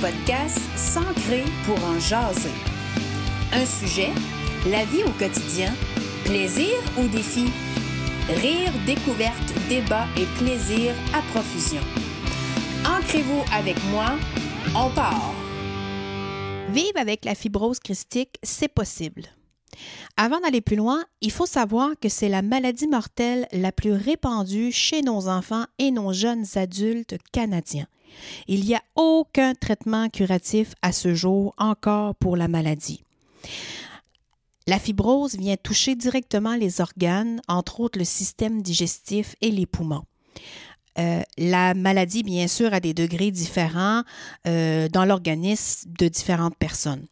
podcast S'ancrer pour en jaser. Un sujet, la vie au quotidien, plaisir ou défi? Rire, découverte, débat et plaisir à profusion. Ancrez-vous avec moi, on part! Vivre avec la fibrose christique, c'est possible. Avant d'aller plus loin, il faut savoir que c'est la maladie mortelle la plus répandue chez nos enfants et nos jeunes adultes canadiens. Il n'y a aucun traitement curatif à ce jour encore pour la maladie. La fibrose vient toucher directement les organes, entre autres le système digestif et les poumons. Euh, la maladie, bien sûr, a des degrés différents euh, dans l'organisme de différentes personnes.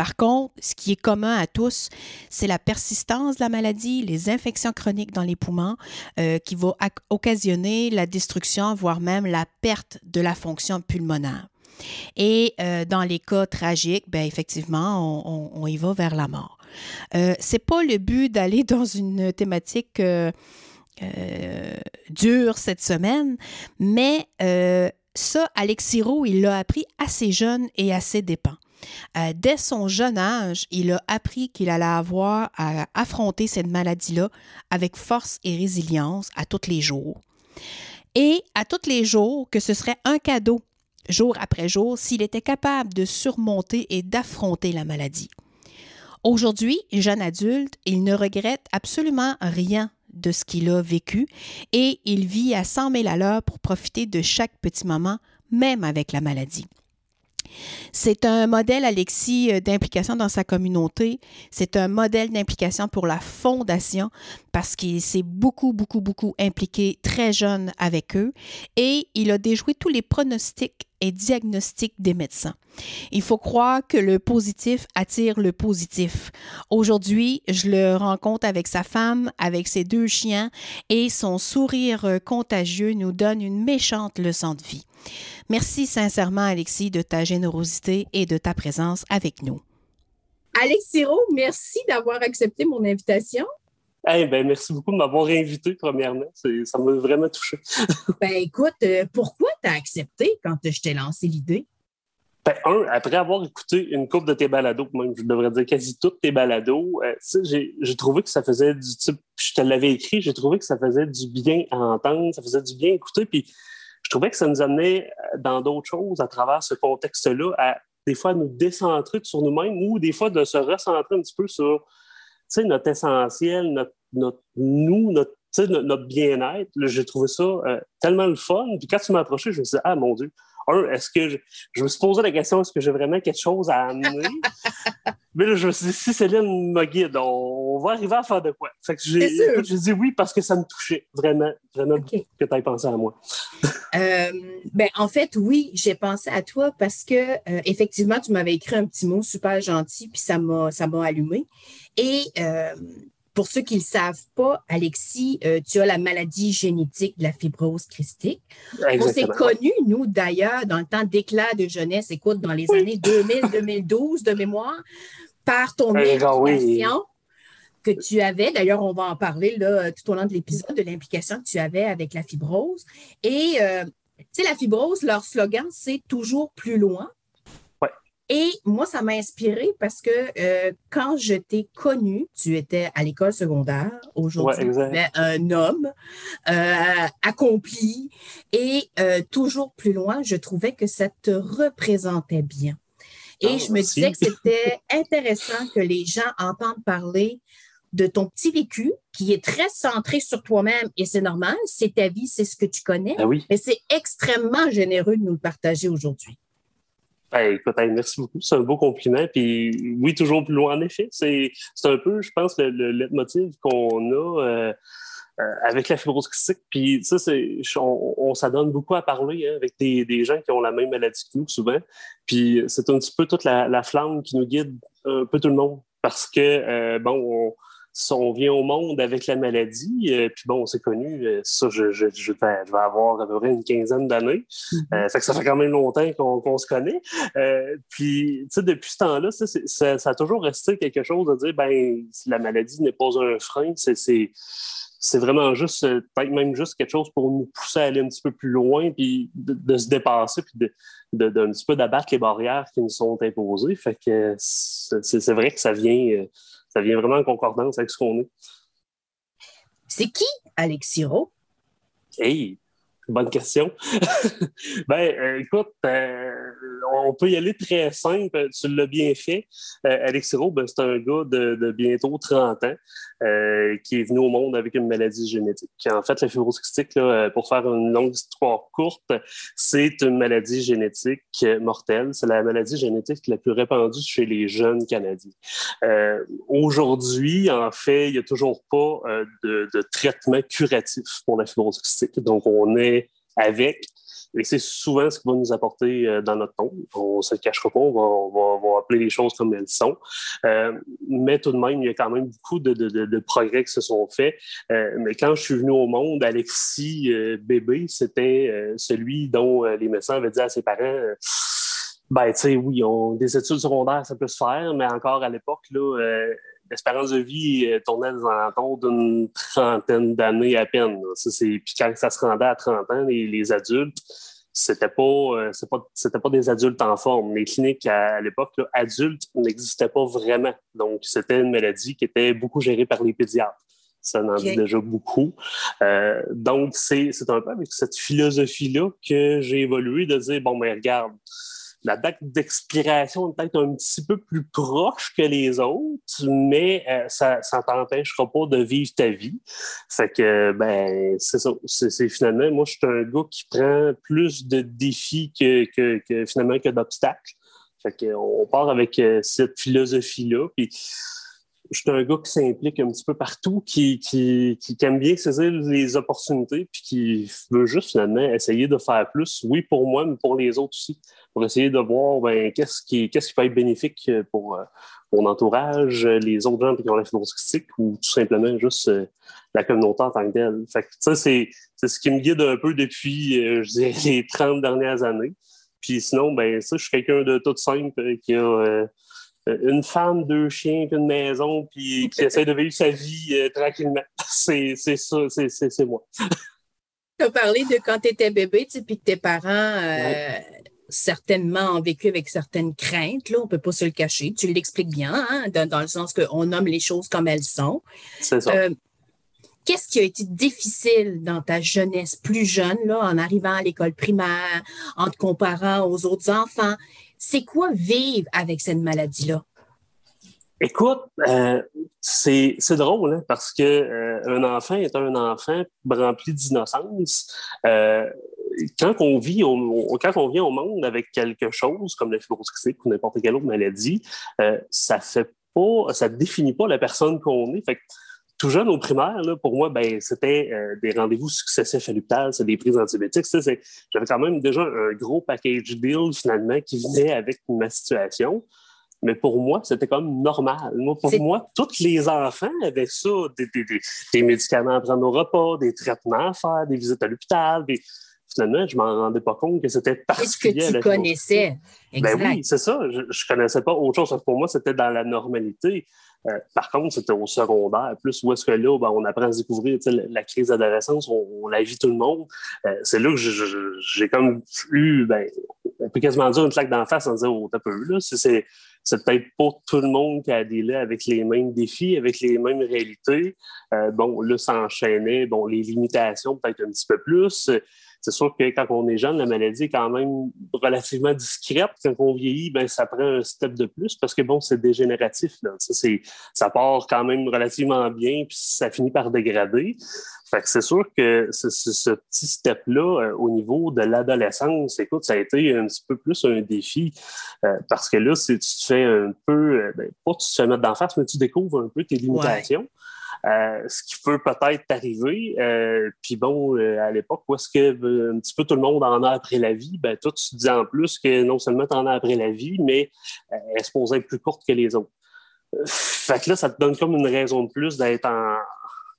Par contre, ce qui est commun à tous, c'est la persistance de la maladie, les infections chroniques dans les poumons euh, qui vont occasionner la destruction, voire même la perte de la fonction pulmonaire. Et euh, dans les cas tragiques, ben, effectivement, on, y va vers la mort. Euh, c'est pas le but d'aller dans une thématique euh, dure cette semaine, mais ça, Alexis Roux, il l'a appris assez jeune et assez dépend. Euh, dès son jeune âge, il a appris qu'il allait avoir à affronter cette maladie-là avec force et résilience à tous les jours. Et à tous les jours, que ce serait un cadeau, jour après jour, s'il était capable de surmonter et d'affronter la maladie. Aujourd'hui, jeune adulte, il ne regrette absolument rien de ce qu'il a vécu et il vit à 100 000 à l'heure pour profiter de chaque petit moment, même avec la maladie. C'est un modèle, Alexis, euh, d'implication dans sa communauté. C'est un modèle d'implication pour la fondation parce qu'il s'est beaucoup, beaucoup, beaucoup impliqué très jeune avec eux et il a déjoué tous les pronostics et diagnostics des médecins. Il faut croire que le positif attire le positif. Aujourd'hui, je le rencontre avec sa femme, avec ses deux chiens et son sourire contagieux nous donne une méchante leçon de vie. Merci sincèrement, Alexis, de ta générosité et de ta présence avec nous. Alexis Roux, merci d'avoir accepté mon invitation. Ben, merci beaucoup de m'avoir invité, premièrement. Ça m'a vraiment touché. ben, écoute, euh, pourquoi tu as accepté quand je t'ai lancé l'idée? Ben, un, après avoir écouté une coupe de tes balados, même, je devrais dire quasi toutes tes balados, euh, j'ai trouvé que ça faisait du type, je te l'avais écrit, j'ai trouvé que ça faisait du bien à entendre, ça faisait du bien à écouter, puis je trouvais que ça nous amenait euh, dans d'autres choses à travers ce contexte-là, à des fois nous décentrer sur nous-mêmes ou des fois de se recentrer un petit peu sur notre essentiel, notre, notre nous, notre, notre bien-être. J'ai trouvé ça euh, tellement le fun. Puis quand tu m'as approché, je me suis dit, ah mon Dieu, est-ce que je, me suis posé la question, est-ce que j'ai vraiment quelque chose à amener? Mais là, je me suis dit, si Céline me guide, on, va arriver à faire de quoi? Fait que j'ai, dit oui parce que ça me touchait vraiment, vraiment que tu aies pensé à moi. Euh, ben, en fait, oui, j'ai pensé à toi parce que euh, effectivement, tu m'avais écrit un petit mot super gentil, puis ça m'a, ça m'a allumé. Et euh, pour ceux qui ne le savent pas, Alexis, euh, tu as la maladie génétique de la fibrose christique. On s'est connus, nous, d'ailleurs, dans le temps d'éclat de jeunesse, écoute, dans les années 2000-2012 de mémoire, par ton implication que tu avais. D'ailleurs, on va en parler là, tout au long de l'épisode de l'implication que tu avais avec la fibrose. Et, euh, tu sais, la fibrose, leur slogan, c'est toujours plus loin. Et moi, ça m'a inspiré parce que euh, quand je t'ai connu, tu étais à l'école secondaire. Aujourd'hui, tu es un homme euh, accompli et euh, toujours plus loin, je trouvais que ça te représentait bien. Et ah, je me disais que c'était intéressant que les gens entendent parler de ton petit vécu qui est très centré sur toi-même et c'est normal, c'est ta vie, c'est ce que tu connais. Ah oui. Mais c'est extrêmement généreux de nous le partager aujourd'hui. Ben, écoute, merci beaucoup. C'est un beau compliment. Puis oui, toujours plus loin, en effet. C'est un peu, je pense, le, le qu'on a euh, euh, avec la fibrose cystique. Puis ça, on, on s'adonne beaucoup à parler hein, avec des, des, gens qui ont la même maladie que nous, souvent. Puis c'est un petit peu toute la, la, flamme qui nous guide un peu tout le monde. Parce que, euh, bon, on vient au monde avec la maladie, euh, puis bon, c'est connu, euh, ça, je, je, je, vais, avoir à peu près une quinzaine d'années. Mm-hmm. fait que ça fait quand même longtemps qu'on se connaît. puis, tu sais, depuis ce temps-là, ça, ça, a toujours resté quelque chose de dire, ben, la maladie n'est pas un frein, c'est c'est vraiment juste, peut-être même juste quelque chose pour nous pousser à aller un petit peu plus loin, puis de, se dépasser, puis de, petit peu d'abattre les barrières qui nous sont imposées. Fait que c'est, vrai que ça vient, ça vient vraiment en concordance avec ce qu'on est. C'est qui Alexis Rowe? Hey, bonne question. ben, euh, écoute, euh, on peut y aller très simple. Tu l'as bien fait. Euh, Alexis Rowe, ben, c'est un gars de, bientôt 30 ans. Euh, qui est venu au monde avec une maladie génétique. En fait, la fibrose cystique, euh, pour faire une longue histoire courte, c'est une maladie génétique mortelle. C'est la maladie génétique la plus répandue chez les jeunes Canadiens. Aujourd'hui, en fait, il n'y a toujours pas de, traitement curatif pour la fibrose cystique. Donc, on est avec et c'est souvent ce qui va nous apporter euh, dans notre tombe. On ne se cachera pas, on va, appeler les choses comme elles sont. Euh, mais tout de même, il y a quand même beaucoup de, progrès qui se sont faits. Euh, mais quand je suis venu au monde, Alexis bébé, c'était celui dont les médecins avaient dit à ses parents ben, tu sais, oui, on, des études secondaires, ça peut se faire, mais encore à l'époque, là, l'espérance de vie tournait dans l'entour d'une trentaine d'années à peine. puis quand ça se rendait à 30 ans, les, adultes, c'était pas, euh, pas, c'était pas des adultes en forme. Les cliniques à, l'époque, adultes n'existaient pas vraiment. Donc, c'était une maladie qui était beaucoup gérée par les pédiatres. Ça en dit déjà beaucoup. Euh, donc, c'est, c'est un peu avec cette philosophie-là que j'ai évolué de dire, bon, mais regarde, la date d'expiration est peut-être un petit peu plus proche que les autres, mais euh, ça ne t'empêchera pas de vivre ta vie. Fait que, ben, c'est ça. C'est, finalement, moi, je suis un gars qui prend plus de défis que, que, finalement que d'obstacles. Fait qu'on part avec euh, cette philosophie-là. Puis, je suis un gars qui s'implique un petit peu partout, qui, qui, aime bien saisir les opportunités, puis qui veut juste finalement essayer de faire plus, oui, pour moi, mais pour les autres aussi, pour essayer de voir ben, qu'est-ce qui, qu'est-ce qui peut être bénéfique pour euh, mon entourage, les autres gens qui ont la fibrose ou tout simplement juste euh, la communauté en tant que telle. Fait que, ça, c'est, c'est ce qui me guide un peu depuis, euh, je dirais, les 30 dernières années. Puis sinon, ben ça, je suis quelqu'un de tout simple qui a euh, une femme, deux chiens, une maison, puis qui essaie de vivre sa vie euh, tranquillement. C'est ça, c'est moi. tu as parlé de quand tu étais bébé, puis que tes parents euh, certainement ont vécu avec certaines craintes, là, on ne peut pas se le cacher. Tu l'expliques bien, hein, dans, le sens qu'on nomme les choses comme elles sont. C'est ça. Qu'est-ce qui a été difficile dans ta jeunesse plus jeune, là, en arrivant à l'école primaire, en te comparant aux autres enfants? C'est quoi vivre avec cette maladie-là? Écoute, euh, c'est drôle hein, parce que euh, un enfant est un enfant rempli d'innocence. Euh, quand on vit quand on vient au monde avec quelque chose comme la fibrose ou n'importe quelle autre maladie, ça fait pas, ça définit pas la personne qu'on est. Fait tout jeune au primaire, là, pour moi, ben, c'était euh, des rendez-vous successifs à l'hôpital, c'est des prises antibiotiques. J'avais quand même déjà un gros package deal finalement qui venait avec ma situation. Mais pour moi, c'était comme normal. Moi, pour moi, tous les enfants avaient ça, des, des, des, médicaments à prendre au repas, des traitements à faire, des visites à l'hôpital. Finalement, je m'en rendais pas compte que c'était particulier. Qu'est-ce que tu connaissais? Ben oui, c'est ça. Je, je connaissais pas autre chose. Pour moi, c'était dans la normalité. Euh, par contre, c'était au secondaire, plus où est-ce que là, ben, on apprend à découvrir la crise d'adolescence, on, la vit tout le monde. Euh, c'est là que j'ai comme eu, ben, on peut quasiment dire une claque d'en face en disant, oh, t'as peu, là, c'est c'est peut-être pas tout le monde qui a des là avec les mêmes défis, avec les mêmes réalités. Euh, bon, là, ça enchaînait, bon, les limitations peut-être un petit peu plus. C'est sûr que quand on est jeune, la maladie est quand même relativement discrète. Quand on vieillit, ben, ça prend un step de plus parce que bon, c'est dégénératif. Là. Ça, ça part quand même relativement bien, puis ça finit par dégrader. Fait que c'est sûr que ce, petit step-là, euh, au niveau de l'adolescence, écoute, ça a été un petit peu plus un défi euh, parce que là, tu te fais un peu, euh, ben, pas tu te fais mettre d'en face, mais tu découvres un peu tes limitations. Euh, ce qui peut peut-être t'arriver. Euh, puis bon, euh, à l'époque, où est-ce que un petit peu tout le monde en a après la vie, ben toi, tu te dis en plus que non seulement tu en as après la vie, mais elle supposée être plus courte que les autres. Fait que là, ça te donne comme une raison de plus d'être en,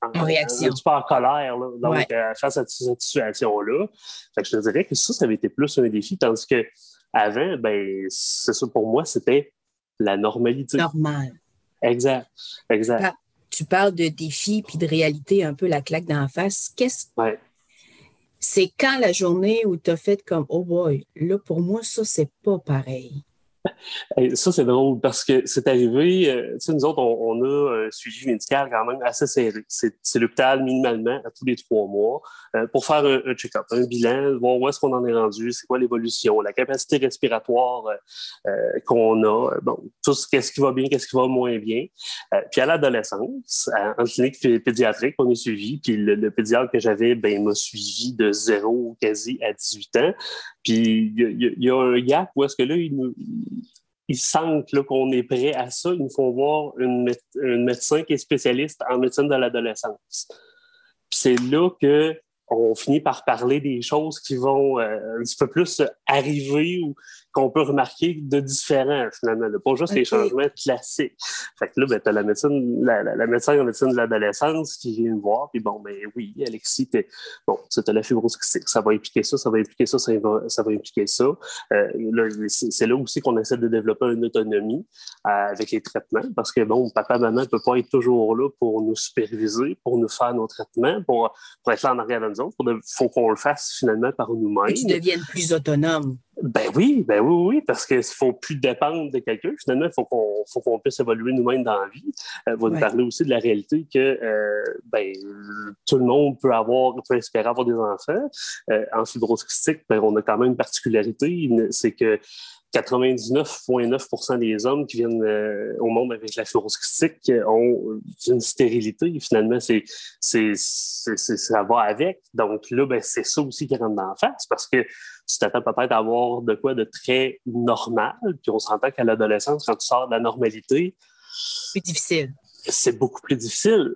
en, réaction. Un petit peu en colère là, donc, euh, face à cette situation-là. Fait que je te dirais que ça, ça avait été plus un défi, tandis que avant, ben, c'est ça pour moi, c'était la normalité. Normal. Exact. Exact. Tu parles de défi puis de réalité, un peu la claque d'en face. Qu'est-ce ouais. C'est quand la journée où tu as fait comme Oh boy, là pour moi, ça, c'est pas pareil. Ça, c'est drôle parce que c'est arrivé, euh, tu sais, nous autres, on, a un suivi médical quand même assez serré. C'est l'hôpital minimalement à tous les trois mois euh, pour faire un, check-up, un bilan, voir où est-ce qu'on en est rendu, c'est quoi l'évolution, la capacité respiratoire euh, qu'on a, bon, tout ce qu'est-ce qui va bien, qu'est-ce qui va moins bien. puis à l'adolescence, en clinique pédiatrique, on est suivi, puis le, pédiatre que j'avais, ben, m'a suivi de zéro quasi à 18 ans. Puis il y, a un gap où est-ce que là, ils, nous, sentent qu'on est prêt à ça. Ils nous font voir une, un médecin qui est spécialiste en médecine de l'adolescence. c'est là que on finit par parler des choses qui vont euh, un petit peu plus arriver ou qu'on peut remarquer de différents, finalement. Pas juste les changements classiques. Fait que là, ben, tu as la médecine, la, la, médecin en médecine de l'adolescence qui vient me voir, puis bon, ben oui, Alexis, t'es, bon, tu as la fibrose ça va impliquer ça, ça va impliquer ça, ça va, ça va impliquer ça. Euh, c'est, là aussi qu'on essaie de développer une autonomie euh, avec les traitements, parce que bon, papa, maman ne peut pas être toujours là pour nous superviser, pour nous faire nos traitements, pour, pour être là en arrière de nous autres. Il faut qu'on le fasse finalement par nous-mêmes. Que tu deviennes plus autonome. Ben oui, ben oui, oui, parce qu'il ne faut plus dépendre de quelqu'un. Finalement, il faut qu'on faut qu'on puisse évoluer nous-mêmes dans la vie. Euh, vous nous parler aussi de la réalité que euh, ben, tout le monde peut avoir, peut espérer avoir des enfants. Euh, en fibrose ben, on a quand même une particularité, c'est que 99,9% des hommes qui viennent euh, au monde avec la fibrose ont une stérilité. Finalement, c'est, c'est, ça va avec. Donc là, ben, c'est ça aussi qui rentre dans la face parce que tu t'attends peut-être à avoir de quoi de très normal. Puis on s'entend qu'à l'adolescence, quand tu sors de la normalité, plus difficile. C'est beaucoup plus difficile.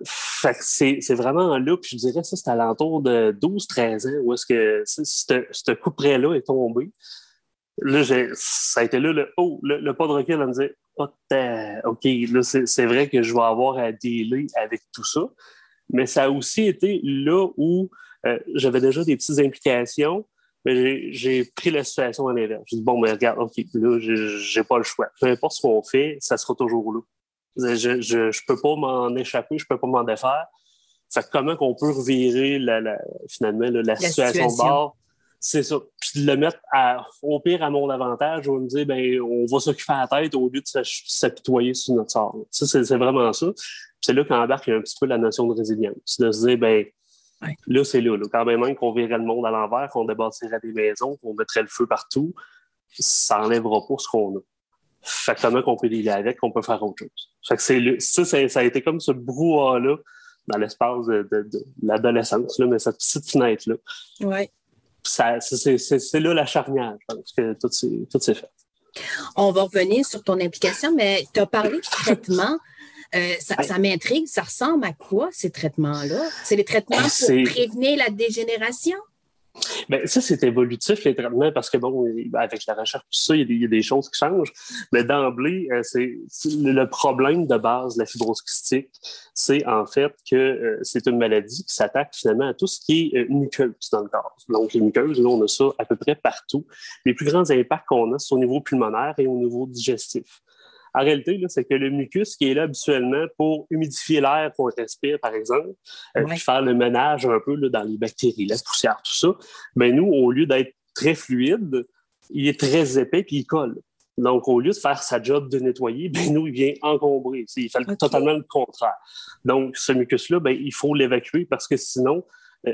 c'est, vraiment là, puis je dirais ça, c'est à l'entour de 12-13 ans où est-ce que ce coup près-là est tombé. Là, ça a été là le, oh, le, pas de recul à me dire oh, OK, là, c'est vrai que je vais avoir à dealer avec tout ça. Mais ça a aussi été là où euh, j'avais déjà des petites implications, mais j'ai pris la situation en l'inverse. J'ai dit bon, mais regarde, OK, là, j'ai pas le choix. Peu importe ce qu'on fait, ça sera toujours là. Je, je, je peux pas m'en échapper, je peux pas m'en défaire. Fait comment qu'on peut revirer la, finalement la, situation, de bord? C'est ça. Puis de le mettre au pire à mon avantage, on va me dire, ben, on va s'occuper à la tête au lieu de s'apitoyer sur notre sort. Ça, c'est vraiment ça. c'est là qu'embarque un petit peu la notion de résilience. De se dire, ben, là, c'est là, Quand même, qu'on verrait le monde à l'envers, qu'on débâtirait des maisons, qu'on mettrait le feu partout, ça n'enlèvera pas ce qu'on a. Fait que qu'on peut dealer avec, qu'on peut faire autre chose. Fait que c'est ça, ça, a été comme ce brouhaha-là dans l'espace de, de, de l'adolescence, mais cette petite fenêtre-là. Oui c'est là la charnière, je pense que tout s'est fait. On va revenir sur ton implication, mais tu as parlé de traitement. Euh, ça, m'intrigue. Ça ressemble à quoi, ces traitements-là? C'est les traitements pour prévenir la dégénération? Bien, ça, c'est évolutif, les traitements, parce que, bon, avec la recherche, tout ça, il y, a des, choses qui changent. Mais d'emblée, euh, c'est le problème de base de la fibrose kystique, c'est en fait que euh, c'est une maladie qui s'attaque finalement à tout ce qui est euh, muqueuse dans le corps. Donc, les muqueuses, là, on a ça à peu près partout. Les plus grands impacts qu'on a, c'est au niveau pulmonaire et au niveau digestif. En réalité, c'est que le mucus qui est là habituellement pour humidifier l'air qu'on respire, par exemple, euh, puis faire le ménage un peu là, dans les bactéries, la poussière, tout ça, ben nous, au lieu d'être très fluide, il est très épais puis il colle. Donc, au lieu de faire sa job de nettoyer, ben nous, il vient encombrer. Il fait totalement le contraire. Donc, ce mucus-là, ben, il faut l'évacuer parce que sinon,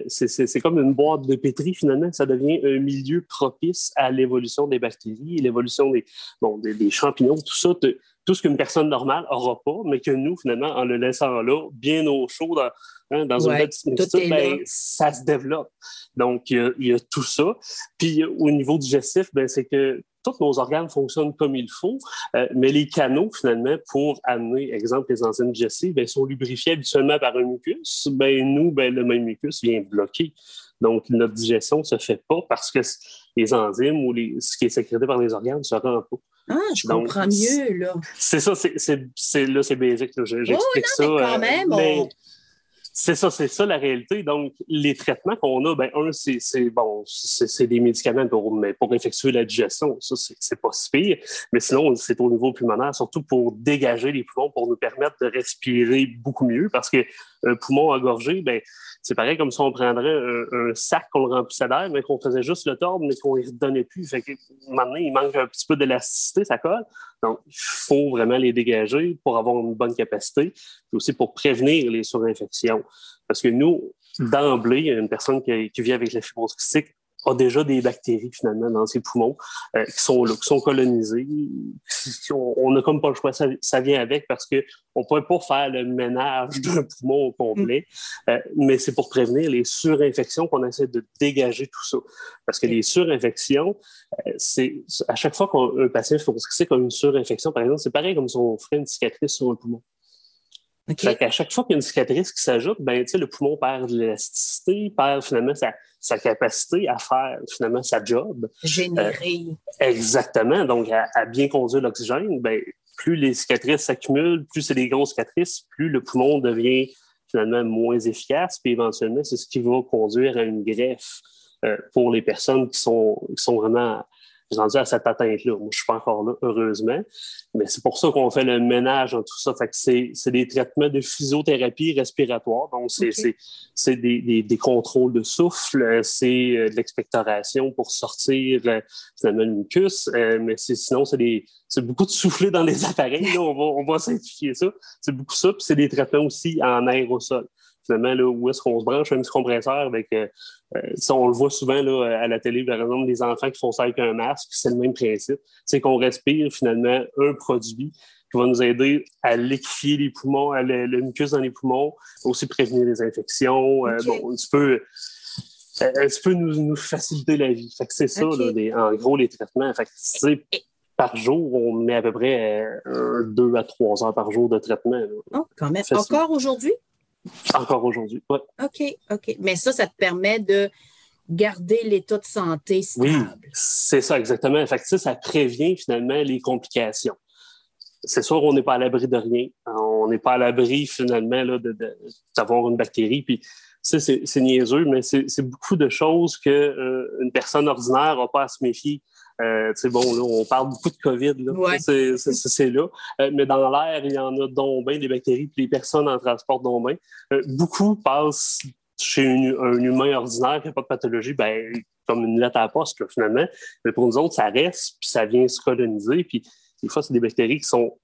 c'est comme une boîte de pétri, finalement. Ça devient un milieu propice à l'évolution des bactéries, l'évolution des, bon, des, champignons, tout ça tout ce qu'une personne normale n'aura pas, mais que nous, finalement, en le laissant là, bien au chaud, dans, hein, dans une petite ben, ça se développe. Donc, il y, a, tout ça. Puis, au niveau digestif, ben, c'est que tous nos organes fonctionnent comme il faut, euh, mais les canaux, finalement, pour amener, exemple, les enzymes digestives, ben, sont lubrifiés habituellement par un mucus. Ben, nous, ben, le même mucus vient bloquer. Donc, notre digestion ne se fait pas parce que les enzymes ou les, ce qui est sécrété par les organes ne se rend pas. Ah, je comprends mieux, là. C'est ça, c'est là, c'est basique. J'explique oh, ça. Mais quand euh, même, c'est ça, c'est ça la réalité. Donc, les traitements qu'on a, ben, un, c'est bon, c'est des médicaments pour, mais pour effectuer la digestion. Ça, c'est pas si pire. Mais sinon, c'est au niveau pulmonaire, surtout pour dégager les poumons, pour nous permettre de respirer beaucoup mieux. Parce qu'un poumon engorgé, ben, c'est pareil comme si on prendrait un, sac qu'on remplissait d'air, mais qu'on faisait juste le tordre, mais qu'on ne redonnait plus. Fait maintenant, il manque un petit peu d'élasticité, ça colle. Donc, il faut vraiment les dégager pour avoir une bonne capacité, puis aussi pour prévenir les surinfections. Parce que nous, d'emblée, une personne qui, qui vit avec la fibrose cystique, a déjà des bactéries finalement dans ses poumons euh, qui sont là, qui sont colonisées. On n'a comme pas le choix, ça, vient avec parce qu'on ne peut pas faire le ménage d'un poumon au complet, mm. euh, mais c'est pour prévenir les surinfections qu'on essaie de dégager tout ça. Parce que les surinfections, euh, c'est à chaque fois qu'un patient fait comme une surinfection, par exemple, c'est pareil comme si on ferait une cicatrice sur un poumon. Okay. À chaque fois qu'il y a une cicatrice qui s'ajoute, ben, le poumon perd de l'élasticité, perd finalement sa, sa, capacité à faire finalement sa job. Générer. Euh, exactement. Donc, à, bien conduire l'oxygène, ben, plus les cicatrices s'accumulent, plus c'est des grosses cicatrices, plus le poumon devient finalement moins efficace. Puis éventuellement, c'est ce qui va conduire à une greffe euh, pour les personnes qui sont, qui sont vraiment rendu à cette atteinte-là. Moi, je suis pas encore là, heureusement. Mais c'est pour ça qu'on fait le ménage en tout ça. Fait que c'est, des traitements de physiothérapie respiratoire. Donc, c'est, des, des, contrôles de souffle, c'est euh, de l'expectoration pour sortir euh, finalement le mucus. Euh, mais sinon, c'est des, beaucoup de souffler dans les appareils. on va, on va simplifier ça. C'est beaucoup ça. Puis c'est des traitements aussi en aérosol finalement, là, où est-ce qu'on se branche un petit compresseur avec. Euh, euh, on le voit souvent là, à la télé, par exemple, des enfants qui font ça avec un masque, c'est le même principe. C'est qu'on respire finalement un produit qui va nous aider à liquifier les poumons, à le, mucus dans les poumons, aussi prévenir les infections. Euh, bon, un petit peu. Un peu nous, faciliter la vie. Fait que c'est ça, là, en gros, les traitements. Fait que, par jour, on met à peu près deux à trois heures par jour de traitement. Oh, quand même. Encore aujourd'hui? Encore aujourd'hui, oui. OK, OK. Mais ça, ça te permet de garder l'état de santé stable. Oui, c'est ça, exactement. Fait ça, ça prévient finalement les complications. C'est sûr, on n'est pas à l'abri de rien. On n'est pas à l'abri finalement d'avoir une bactérie. Puis ça, c'est niaiseux, mais c'est beaucoup de choses qu'une euh, personne ordinaire n'a pas à se méfier. Euh, bon, là, on parle beaucoup de COVID, là. C'est là. Euh, mais dans l'air, il y en a dont bien des bactéries, puis les personnes en transportent dont bien. Euh, beaucoup passent chez un humain ordinaire qui n'a pas de pathologie, ben, comme une lettre à la poste, finalement. Mais pour nous autres, ça reste, puis ça vient se coloniser. Puis des fois, c'est des bactéries qui sont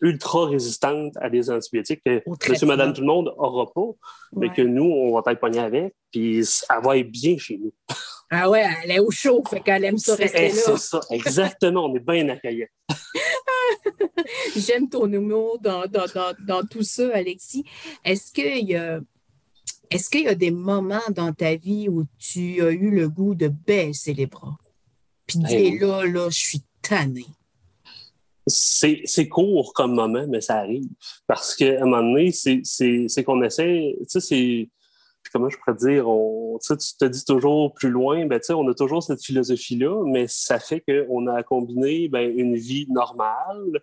ultra résistantes à des antibiotiques que monsieur, madame, tout le monde n'aura pas, mais que nous, on va être pogné avec, puis elle va être bien chez nous. Ah ouais, elle est au chaud, fait qu'elle aime ça rester là. C'est ça, exactement, on est bien accueillants. J'aime ton humour dans, dans, dans, tout ça, Alexis. Est-ce qu'il y a est-ce qu'il y a des moments dans ta vie où tu as eu le goût de baisser les bras? Puis dire là, là, je suis tanné. C'est court comme moment, mais ça arrive. Parce qu'à un moment donné, c'est qu'on essaie, tu sais, c'est comment je pourrais dire, on, tu te dis toujours plus loin, ben, on a toujours cette philosophie-là, mais ça fait qu'on a combiné ben, une vie normale,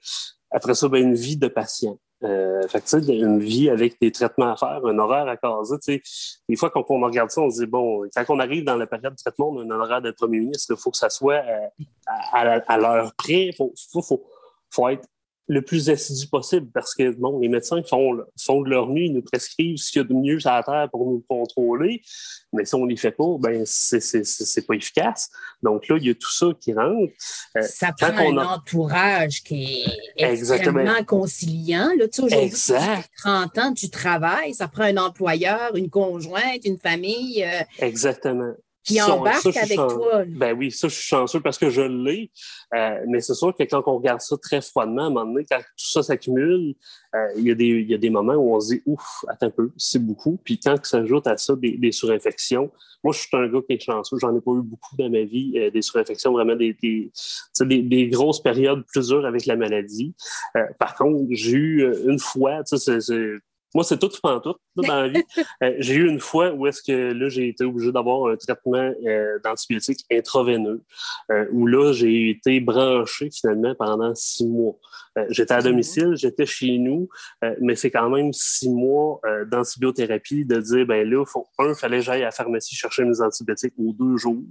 après ça, ben, une vie de patient. Euh, fait que, une vie avec des traitements à faire, un horaire à caser. Des fois, quand on regarde ça, on se dit, bon, quand on arrive dans la période de traitement, on a un horaire d'être premier ministre, il faut que ça soit euh, à, à, l'heure près, il faut, faut, faut, être le plus assidu possible parce que bon, les médecins font, font de leur nuit, ils nous prescrivent ce qu'il y a de mieux sur la terre pour nous contrôler, mais si on ne les fait pas, ben c'est pas efficace. Donc là, il y a tout ça qui rentre. Euh, ça prend un entourage qui est extrêmement conciliant. Là, tu sais, exact. 30 ans, tu travailles, ça prend un employeur, une conjointe, une famille. Euh, Exactement qui embarque avec toi. Ben oui, ça, je suis chanceux parce que je l'ai. Euh, mais c'est sûr que quand on regarde ça très froidement, à un moment donné, quand tout ça s'accumule, euh, il, y a des, il y a des moments où on se dit ouf, attends un peu, c'est beaucoup. Puis quand s'ajoute à ça des, des, surinfections, moi, je suis un gars qui est chanceux. J'en ai pas eu beaucoup dans ma vie, euh, des surinfections, vraiment des, des, des, grosses périodes plus dures avec la maladie. par contre, j'ai eu une fois, tu sais, Moi, c'est tout en tout dans la vie. Euh, j'ai eu une fois où est-ce que là, j'ai été obligé d'avoir un traitement euh, d'antibiotiques intraveineux, euh, où là, j'ai été branché finalement pendant six mois. j'étais à domicile, j'étais chez nous, mais c'est quand même six mois d'antibiothérapie de dire, ben là, faut, un, fallait que j'aille à la pharmacie chercher mes antibiotiques aux deux jours.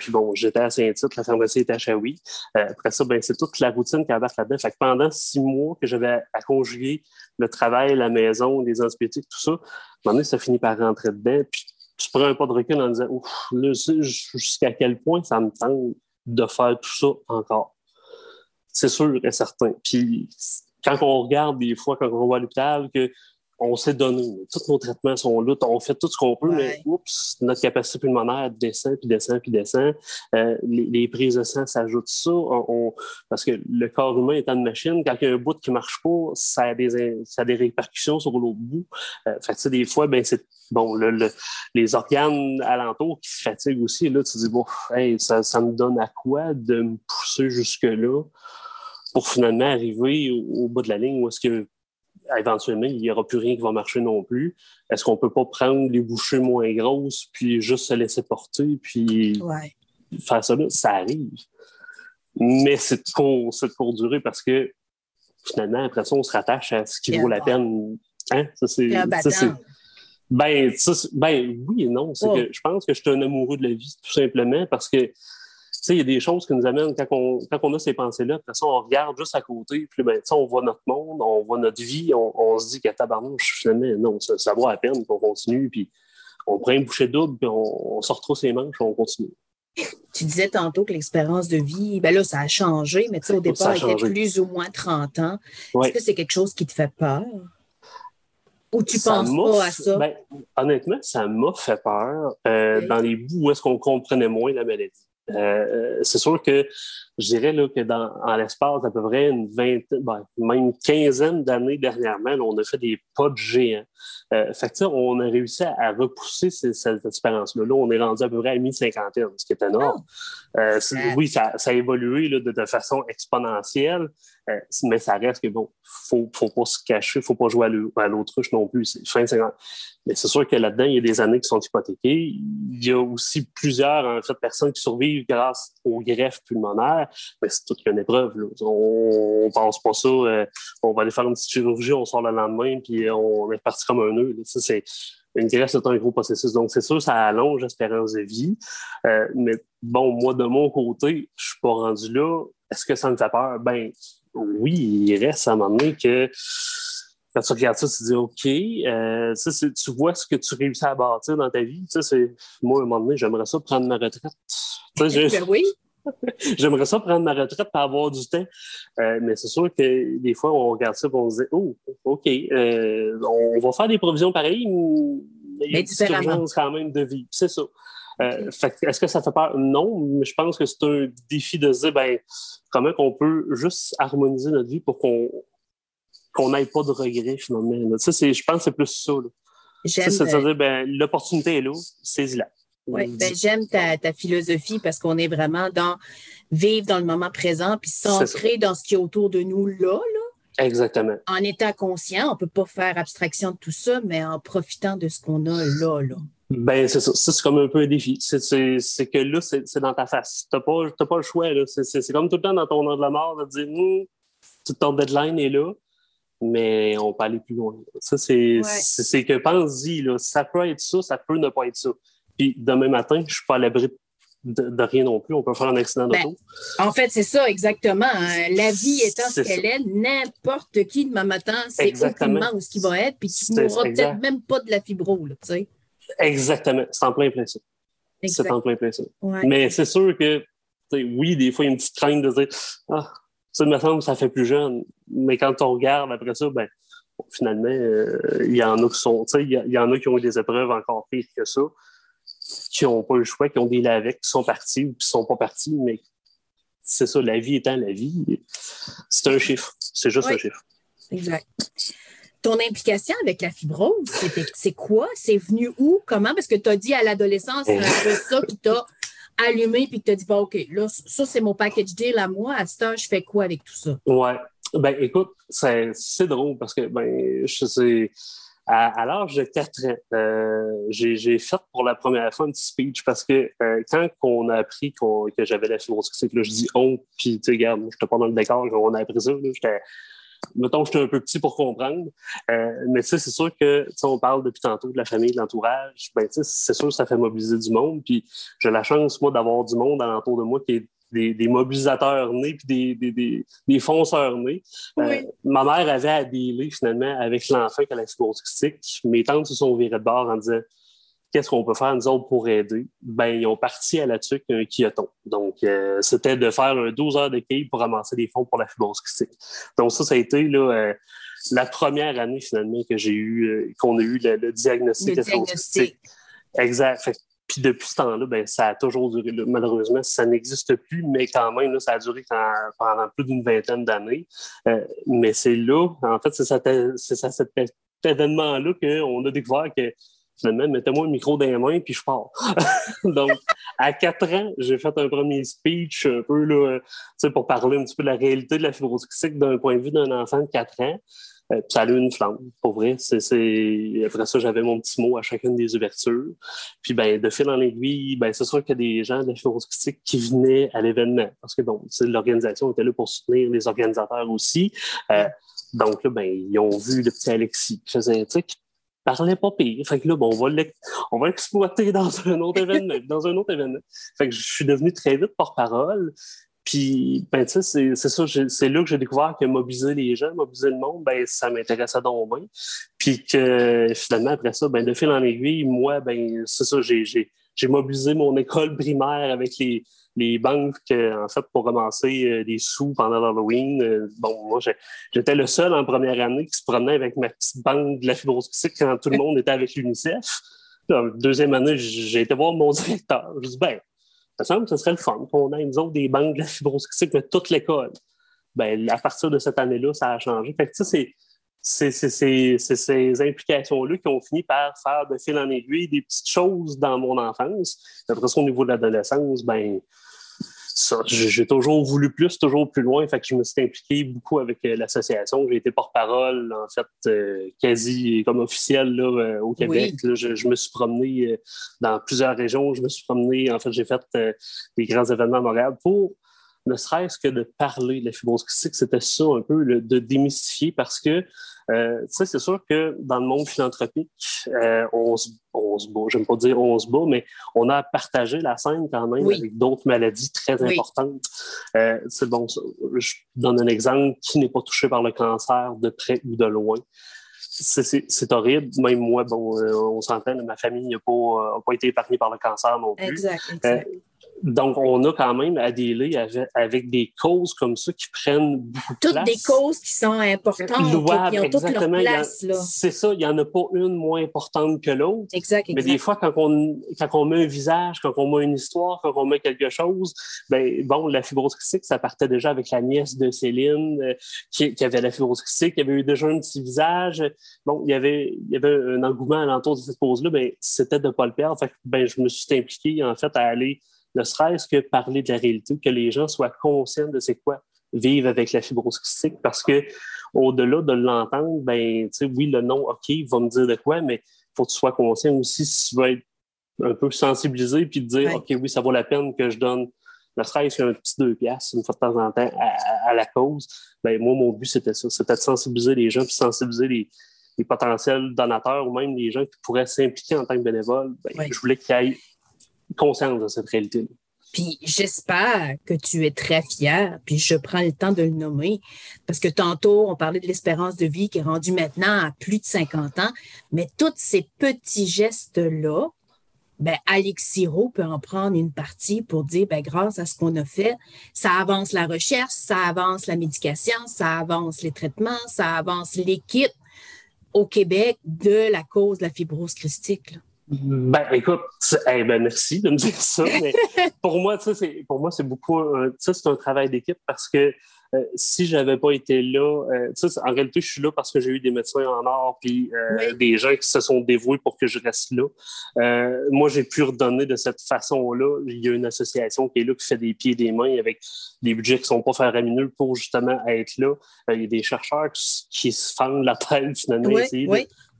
puis bon, j'étais à Saint-Tite, la pharmacie était à Chaoui. après ça, ben c'est toute la routine qui embarque là-dedans. Fait que pendant six mois que j'avais à conjuguer le travail, la maison, les antibiotiques, tout ça. À un moment donné, ça finit par rentrer dedans. Puis tu prends un pas de recul en disant Ouf, là, jusqu'à quel point ça me tente de faire tout ça encore. C'est sûr et certain. Puis quand on regarde des fois, quand on va à l'hôpital, que on s'est donné. Tous nos traitements sont là. On fait tout ce qu'on peut, mais oups, notre capacité pulmonaire descend, puis descend, puis descend. Euh, les, prises de sang s'ajoutent ça. parce que le corps humain étant une machine, quand il y a un bout qui ne marche pas, ça a des, ça a des répercussions sur l'autre bout. Euh, fait des fois, ben, c'est bon, le, les organes alentours qui se fatiguent aussi. Là, tu te dis, bon, ça, ça me donne à quoi de me pousser jusque-là pour finalement arriver au, au bout de la ligne où est-ce que éventuellement, il n'y aura plus rien qui va marcher non plus. Est-ce qu'on ne peut pas prendre les bouchées moins grosses, puis juste se laisser porter, puis faire ça là? Ça arrive. Mais c'est pour, pour durer parce que finalement, après ça, on se rattache à ce qui vaut la peine. Hein? Ça, c'est, ben, ben, oui et non. C'est que je pense que je suis un amoureux de la vie, tout simplement, parce que il y a des choses qui nous amènent, quand on, quand on a ces pensées-là, de toute façon, on regarde juste à côté, puis ben, on voit notre monde, on voit notre vie, on, se dit qu'à tabarnouche, finalement, non, ça, ça vaut la peine qu'on continue, puis on prend une bouchée double, puis on, sort trop ses manches, on continue. Tu disais tantôt que l'expérience de vie, ben là, ça a changé, mais au départ, il était plus ou moins 30 ans. Est-ce que c'est quelque chose qui te fait peur? Ou tu penses pas à ça? Ben, honnêtement, ça m'a fait peur euh, dans les bouts où est-ce qu'on comprenait moins la maladie. Euh, c'est sûr que je dirais là, que dans en l'espace d'à peu près une vingtaine, ben, même quinzaine d'années dernièrement, on a fait des pas de géants. Euh, fait que, on a réussi à, repousser cette expérience-là. Là, on est rendu à peu près à mi-cinquantaine, ce qui est énorme. Oh. Euh, oui, ça, ça, a évolué là, de, de, façon exponentielle, euh, mais ça reste que bon, faut, faut pas se cacher, faut pas jouer à l'autruche non plus. C'est fin 50. Mais c'est sûr que là-dedans, il y a des années qui sont hypothéquées. Il y a aussi plusieurs, en fait, personnes qui survivent grâce aux greffes pulmonaires, mais c'est toute une épreuve. On, ne pense pas ça. Euh, on va aller faire une petite chirurgie, on sort le lendemain, puis on est parti comme un nœud. Ça, c'est une greffe, c'est un gros processus. Donc, c'est sûr, ça allonge l'espérance de vie. Euh, mais bon, moi, de mon côté, je suis pas rendu là. Est-ce que ça me fait peur? Ben, oui, il reste à un moment donné que quand tu regardes ça, tu te dis OK, euh, ça, tu vois ce que tu réussis à bâtir dans ta vie. Ça, moi, à un moment donné, j'aimerais ça prendre ma retraite. Ben oui? J'aimerais ça prendre ma retraite pour avoir du temps. Euh, mais c'est sûr que des fois, on regarde ça et on se dit Oh, OK, euh, on va faire des provisions pareilles, mais il y a une urgence quand même de vie. C'est ça. Euh, est-ce que ça fait peur? Non, mais je pense que c'est un défi de se dire ben, comment on peut juste harmoniser notre vie pour qu'on qu'on n'ait pas de regrets finalement. Ça, je pense que c'est plus ça. Ben, l'opportunité est là, saisis-la. Oui, ben, j'aime ta, ta, philosophie parce qu'on est vraiment dans vivre dans le moment présent puis s'ancrer dans ce qui est autour de nous là, là. Exactement. En étant conscient, on ne peut pas faire abstraction de tout ça, mais en profitant de ce qu'on a là, là. Ben, c'est ça. Ça, c'est comme un peu un défi. C'est que là, c'est dans ta face. Tu n'as pas, pas le choix. C'est comme tout le temps dans ton nom de la mort de dire hum, ton deadline est là, mais on peut aller plus loin. Ça, c'est que pense-y. Ça peut être ça, ça peut ne pas être ça. Puis demain matin, je ne suis pas à l'abri de, rien non plus. On peut faire un accident ben, d'auto. en fait, c'est ça, exactement. Hein. La vie étant ce qu'elle est, n'importe qui demain matin, c'est aucunement où ce qui va être, puis tu ne mourras peut-être même pas de la fibro, tu sais. Exactement. C'est en plein plein ça. C'est en plein plein ça. Mais c'est sûr que, oui, des fois, il y a une petite crainte de dire Ah, ça me semble ça fait plus jeune. Mais quand on regarde après ça, ben, finalement, euh, il y en a qui sont, il y, en a qui ont eu des épreuves encore pires que ça, qui n'ont pas le choix, qui ont des avec, qui sont partis ou qui ne sont pas partis, mais c'est ça, la vie étant la vie, c'est un chiffre. C'est juste un chiffre. Exact. Ton implication avec la fibrose, c'est quoi? C'est venu où? Comment? Parce que tu as dit à l'adolescence, c'est ça qui t'a allumé puis que tu as dit, OK, là, ça, c'est mon package deal à moi. À ce temps, je fais quoi avec tout ça? Ouais. Ben, écoute, c'est drôle parce que, ben, je sais, à, l'âge de 4 ans, euh, j'ai fait pour la première fois un petit speech parce que euh, quand on a appris que j'avais la fibrose que là, je dis on, puis tu sais, regarde, je te pas dans le décor, on a appris ça, j'étais mettons, j'étais un peu petit pour comprendre. Euh, mais tu sais, c'est sûr que, on parle depuis tantôt de la famille, de l'entourage. Ben, tu sais, c'est sûr que ça fait mobiliser du monde. Puis j'ai la chance, moi, d'avoir du monde alentour de moi qui est des, mobilisateurs nés puis des, des, fonceurs nés. Euh, ma mère avait à dealer finalement avec l'enfant qui a la fibrose Mes tantes se sont virées de bord en disant qu'est-ce qu'on peut faire nous autres pour aider? Ben, ils ont parti à la tuque un quilloton. Donc, euh, c'était de faire un 12 heures de quille pour ramasser des fonds pour la fibrose Donc, ça, ça a été là, euh, la première année finalement que j'ai eu, qu'on a eu le, diagnostic de fibrose Exact. Puis depuis ce temps-là, ben, ça a toujours duré. Malheureusement, ça n'existe plus, mais quand même, ça a duré pendant plus d'une vingtaine d'années. Euh, mais c'est là, en fait, c'est cet événement-là qu'on a découvert que finalement, mettez-moi un micro dans les mains, puis je pars. Donc, à quatre ans, j'ai fait un premier speech un peu là, pour parler un petit peu de la réalité de la fibrose d'un point de vue d'un enfant de quatre ans. Euh, ça a eu une flamme, pour vrai. C'est, Après ça, j'avais mon petit mot à chacune des ouvertures. Puis, ben, de fil en aiguille, ben, c'est sûr qu'il y a des gens de la fibrose qui venaient à l'événement. Parce que, bon, l'organisation était là pour soutenir les organisateurs aussi. Euh, donc, là, ben, ils ont vu le petit Alexis qui faisait, tu parlait pas pire. Fait que là, bon, on va, on l'exploiter dans un autre événement, dans un autre événement. Fait que je suis devenu très vite porte-parole. Puis, ben, tu sais, c'est ça, c'est là que j'ai découvert que mobiliser les gens, mobiliser le monde, ben, ça m'intéressait donc bien. Puis que finalement, après ça, ben, de fil en aiguille, moi, ben, c'est ça, j'ai mobilisé mon école primaire avec les, les banques, en fait, pour ramasser euh, des sous pendant l'Halloween. Euh, bon, moi, j'étais le seul en première année qui se promenait avec ma petite banque de la fibrose quand tout le monde était avec l'UNICEF. Deuxième année, j'ai été voir mon directeur. Je ben, ça semble que ce serait le fun qu'on ait, nous autres, des banques de la fibrose de toute l'école. Ben, à partir de cette année-là, ça a changé. Fait que, c'est c'est ces implications-là qui ont fini par faire de fil en aiguille des petites choses dans mon enfance. Après ça, au niveau de l'adolescence, ben j'ai toujours voulu plus, toujours plus loin. Fait que je me suis impliqué beaucoup avec euh, l'association. J'ai été porte-parole, en fait, euh, quasi comme officiel là, euh, au Québec. je, me suis promené dans plusieurs régions. Je me suis promené, en fait, j'ai fait des grands événements à Montréal pour ne serait-ce que de parler de la fibrose c'était ça un peu, de démystifier parce que euh, c'est sûr que dans le monde philanthropique, euh, on, se, on se bat, j'aime pas dire on se bat, mais on a partagé la scène quand même avec d'autres maladies très importantes. Euh, c'est bon, je donne un exemple qui n'est pas touché par le cancer de près ou de loin. C'est horrible. Même moi, bon, euh, on s'entend, ma famille n'a pas, pas, été épargnée par le cancer non plus. Exact, exact. Donc, on a quand même à délai avec, des causes comme ça qui prennent beaucoup de toutes place. Toutes des causes qui sont importantes, qui ont toutes leur place. C'est ça, il n'y en a pas une moins importante que l'autre. Exact, Mais des fois, quand on, quand on met un visage, quand on met une histoire, quand on met quelque chose, ben bon, la fibrose ça partait déjà avec la nièce de Céline euh, qui, avait la fibrose qui avait eu déjà un petit visage. Bon, il y avait, il y avait un engouement alentour de cette pose-là, ben, c'était de ne pas le perdre. Fait ben, je me suis impliqué, en fait, à aller ne serait-ce que parler de la réalité, que les gens soient conscients de c'est quoi vivre avec la fibrose cystique, parce que au-delà de l'entendre, ben, oui, le nom, OK, va me dire de quoi, mais il faut que tu sois conscient aussi si tu veux être un peu sensibilisé puis te dire, OK, oui, ça vaut la peine que je donne ne serait-ce qu'un petit deux piastres une fois de temps en temps à, la cause. Ben, moi, mon but, c'était ça. C'était de sensibiliser les gens puis sensibiliser les, potentiels donateurs ou même les gens qui pourraient s'impliquer en tant que bénévoles. Ben, je voulais qu'il y ait conscience de cette réalité. Puis j'espère que tu es très fier, puis je prends le temps de le nommer, parce que tantôt, on parlait de l'espérance de vie qui est rendue maintenant à plus de 50 ans, mais tous ces petits gestes-là, ben, Alex Siro peut en prendre une partie pour dire, ben, grâce à ce qu'on a fait, ça avance la recherche, ça avance la médication, ça avance les traitements, ça avance l'équipe au Québec de la cause de la fibrose christique. Ben, écoute, ben, merci de me dire ça. Mais pour moi, c'est pour moi, c'est beaucoup, ça, c'est un travail d'équipe parce que euh, si je n'avais pas été là, euh, en réalité, je suis là parce que j'ai eu des médecins en or puis euh, des gens qui se sont dévoués pour que je reste là. moi, j'ai pu redonner de cette façon-là. Il y a une association qui est là, qui fait des pieds et des mains avec des budgets qui sont pas faramineux pour justement être là. il y a des chercheurs qui, se fendent la tête finalement, essayer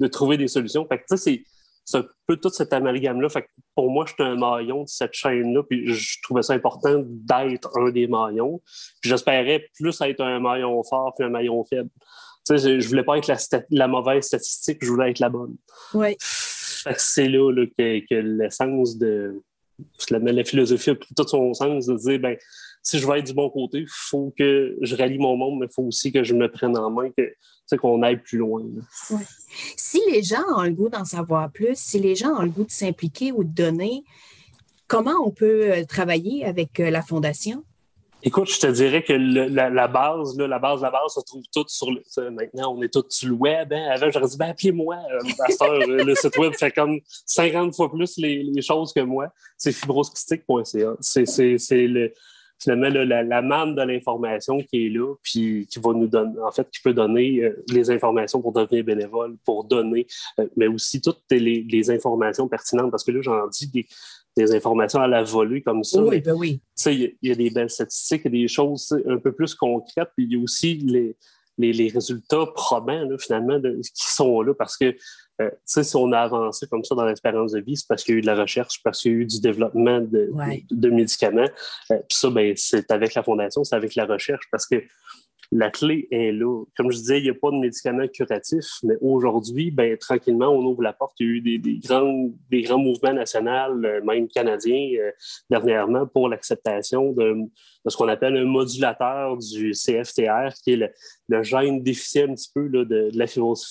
de, trouver des solutions. Fait que, c'est c'est un peu tout cet amalgame-là. Fait pour moi, j'étais un maillon de cette chaîne-là, puis je trouvais ça important d'être un des maillons. Puis j'espérais plus être un maillon fort qu'un maillon faible. Tu sais, je, voulais pas être la, mauvaise statistique, je voulais être la bonne. Oui. c'est là, que, l'essence de la, philosophie a pris tout son sens de dire ben si je veux être du bon côté, il faut que je rallie mon monde, mais il faut aussi que je me prenne en main, que qu'on aille plus loin. Si les gens ont le goût d'en savoir plus, si les gens ont le goût de s'impliquer ou de donner, comment on peut euh, travailler avec euh, la Fondation? Écoute, je te dirais que la, base, la base, la base se trouve toute sur le. Maintenant, on est tous sur le web. Hein. Avant, j'aurais dit, ben, appelez-moi. Euh, le site web fait comme 50 fois plus les, choses que moi. C'est fibrosquistique.ca. C'est le finalement la, la, manne de l'information qui est là, puis qui va nous donner, en fait, qui peut donner euh, les informations pour devenir bénévole, pour donner, euh, mais aussi toutes les, informations pertinentes, parce que là, j'en dis des, des, informations à la volée comme ça. Oui, ben oui. Il y, a des belles statistiques, il y a des choses un peu plus concrètes, puis il y a aussi les, les, les résultats probants, là, finalement, de, qui sont là, parce que euh, si on a avancé comme ça dans l'espérance de vie, c'est parce qu'il y a eu de la recherche, parce qu'il y a eu du développement de, de, médicaments. Euh, puis ça, ben, c'est avec la Fondation, c'est avec la recherche, parce que la clé est là. Comme je disais, il n'y a pas de médicaments curatifs, mais aujourd'hui, ben, tranquillement, on ouvre la porte. Il y a eu des, des grands, des grands mouvements nationaux, euh, même canadiens, euh, dernièrement, pour l'acceptation de, de, ce qu'on appelle un modulateur du CFTR, qui est le, le gène déficient un petit peu là, de, de, la fibrose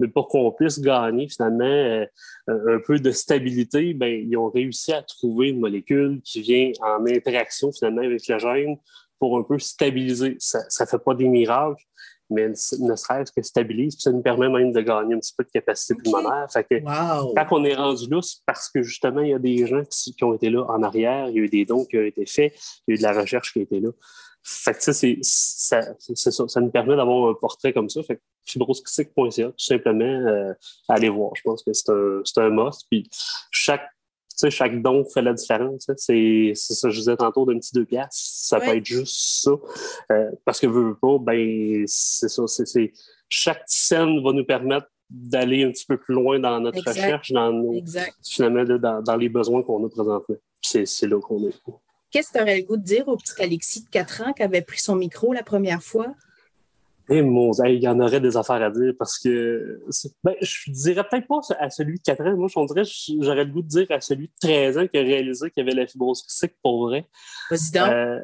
Mais pour qu'on puisse gagner finalement euh, un peu de stabilité, ben, ils ont réussi à trouver une molécule qui vient en interaction finalement avec le gène pour un peu stabiliser. Ça ne fait pas des miracles, mais ne serait-ce que stabilise. Puis ça nous permet même de gagner un petit peu de capacité pulmonaire. Fait que quand on est rendu là, c'est parce que justement, il y a des gens qui, ont été là en arrière, il y a eu des dons qui ont été faits, il y a eu de la recherche qui a été là. Fait que ça, c'est ça, ça, nous permet d'avoir un portrait comme ça. Fait que tout simplement, euh, aller voir. Je pense que c'est un, un must. Puis chaque chaque don fait la différence. Hein. C'est ça, je disais tantôt, d'un petit deux piastres. Ça peut être juste ça. Euh, parce que, veux, pas, ben, c'est ça. c'est chaque scène va nous permettre d'aller un petit peu plus loin dans notre recherche, dans nos, finalement, dans, dans, les besoins qu'on a présentement. C'est là qu'on est. Qu'est-ce que tu aurais le goût de dire au petit Alexis de 4 ans qui avait pris son micro la première fois? Eh, il y en aurait des affaires à dire parce que ben, je dirais peut-être pas à celui de 4 ans. Moi, je dirais j'aurais le goût de dire à celui de 13 ans qui a réalisé qu'il y avait la fibrose cystique pour vrai. Euh,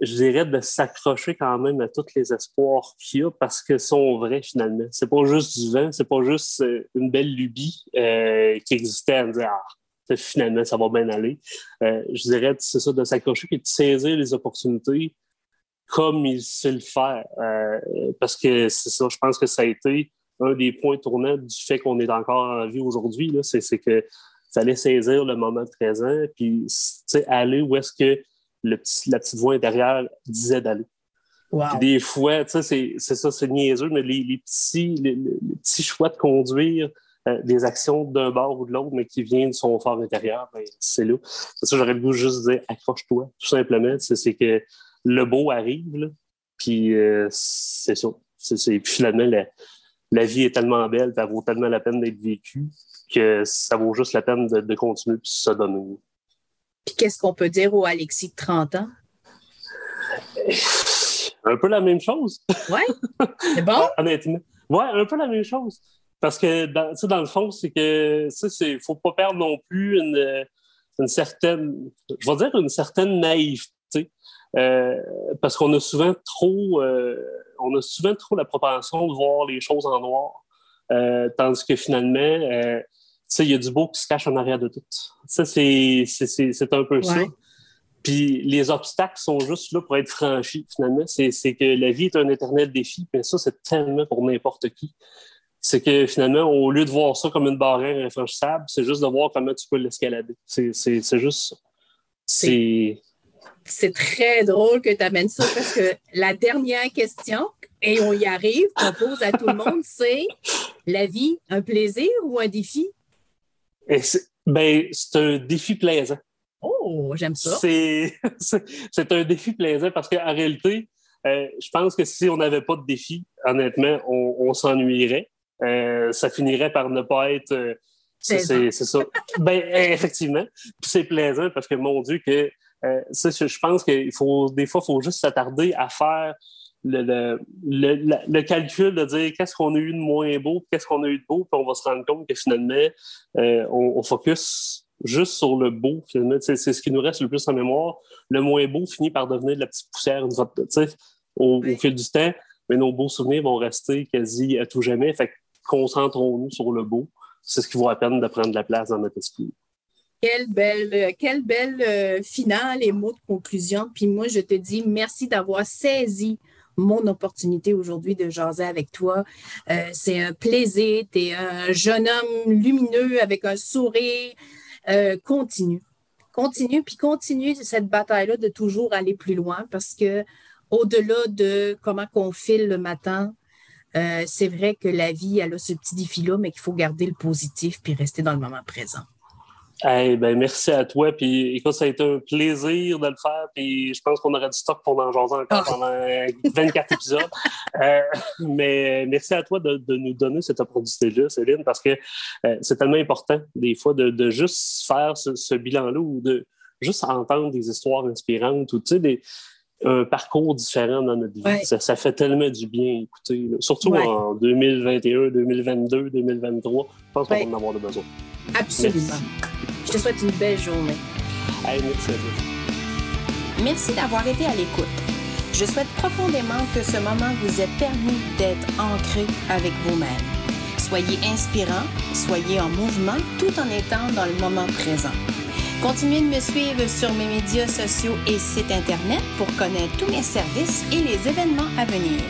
je dirais de s'accrocher quand même à tous les espoirs qu'il y a parce qu'ils sont vrais finalement. C'est pas juste du vent, c'est pas juste euh, une belle lubie euh, qui existait à me dire ah, finalement ça va bien aller. je dirais c'est ça de s'accrocher et de saisir les opportunités comme il sait le faire. Euh, parce que c'est ça, je pense que ça a été un des points tournants du fait qu'on est encore en vie aujourd'hui. C'est que fallait saisir le moment présent, puis aller où est-ce que le petit, la petite voix intérieure disait d'aller. Des fois, c'est ça, c'est niaiseux, mais les, petits, les, petits choix de conduire euh, des actions d'un bord ou de l'autre, mais qui viennent de son fort intérieur, ben, c'est là. C'est ça, j'aurais le goût juste de dire accroche-toi, tout simplement. C'est que le beau arrive, puis euh, c'est ça. puis finalement, la, vie est tellement belle, ça vaut tellement la peine d'être vécue que ça vaut juste la peine de, continuer de se donner. Puis qu'est-ce qu'on peut dire au Alexis de 30 ans? Un peu la même chose. Oui? C'est bon? Honnêtement. Oui, un peu la même chose. Parce que, dans, dans le fond, c'est que, il ne faut pas perdre non plus une, une certaine, je vais dire une certaine naïveté. Euh, parce qu'on a souvent trop, euh, on a souvent trop la propension de voir les choses en noir, euh, tandis que finalement, il y a du beau qui se cache en arrière de tout. Ça, c'est un peu ça. Puis les obstacles sont juste là pour être franchis, finalement. C'est que la vie est un éternel défi, mais ça, c'est tellement pour n'importe qui. C'est que finalement, au lieu de voir ça comme une barrière infranchissable, c'est juste de voir comment tu peux l'escalader. C'est juste ça. C'est C'est très drôle que tu amènes ça parce que la dernière question, et on y arrive, qu'on pose à tout le monde, c'est la vie, un plaisir ou un défi? c'est, ben, c'est un défi plaisant. Oh, j'aime ça. C'est, un défi plaisant parce qu'en réalité, euh, je pense que si on n'avait pas de défi, honnêtement, on, s'ennuierait. Euh, ça finirait par ne pas être. Euh, c'est ça. ben, effectivement. c'est plaisant parce que, mon Dieu, que je pense qu'il faut, des fois, il faut juste s'attarder à faire le, le, calcul de dire qu'est-ce qu'on a eu de moins beau, qu'est-ce qu'on a eu de beau, puis on va se rendre compte que finalement, on, on, focus juste sur le beau. C'est ce qui nous reste le plus en mémoire. Le moins beau finit par devenir de la petite poussière une fois, au, au fil du temps, mais nos beaux souvenirs vont rester quasi à tout jamais. Fait concentrons-nous sur le beau. C'est ce qui vaut la peine de prendre la place dans notre esprit. Quelle belle, quelle belle euh, finale et mot de conclusion. Puis moi, je te dis merci d'avoir saisi mon opportunité aujourd'hui de jaser avec toi. Euh, c'est un plaisir. Tu es un jeune homme lumineux avec un sourire. Euh, continue. Continue, puis continue cette bataille-là de toujours aller plus loin parce que au-delà de comment qu'on file le matin, euh, c'est vrai que la vie, elle a ce petit défi-là, mais qu'il faut garder le positif puis rester dans le moment présent. ben, merci à toi. Puis écoute, ça a été un plaisir de le faire. Puis je pense qu'on aurait du stock pour en jaser encore ah. pendant 24 épisodes. Euh, mais merci à toi de, nous donner cette opportunité-là, Céline, parce que euh, c'est tellement important des fois de, juste faire ce, bilan-là ou de juste entendre des histoires inspirantes ou tu sais, des un parcours différent dans notre vie. Ça, fait tellement du bien écouter, surtout en 2021, 2022, 2023. Je pense qu'on va en avoir de besoin. Absolument. Je te souhaite une belle journée. merci Merci d'avoir été à l'écoute. Je souhaite profondément que ce moment vous ait permis d'être ancré avec vous-même. Soyez inspirant, soyez en mouvement tout en étant dans le moment présent. Continuez de me suivre sur mes médias sociaux et site Internet pour connaître tous mes services et les événements à venir.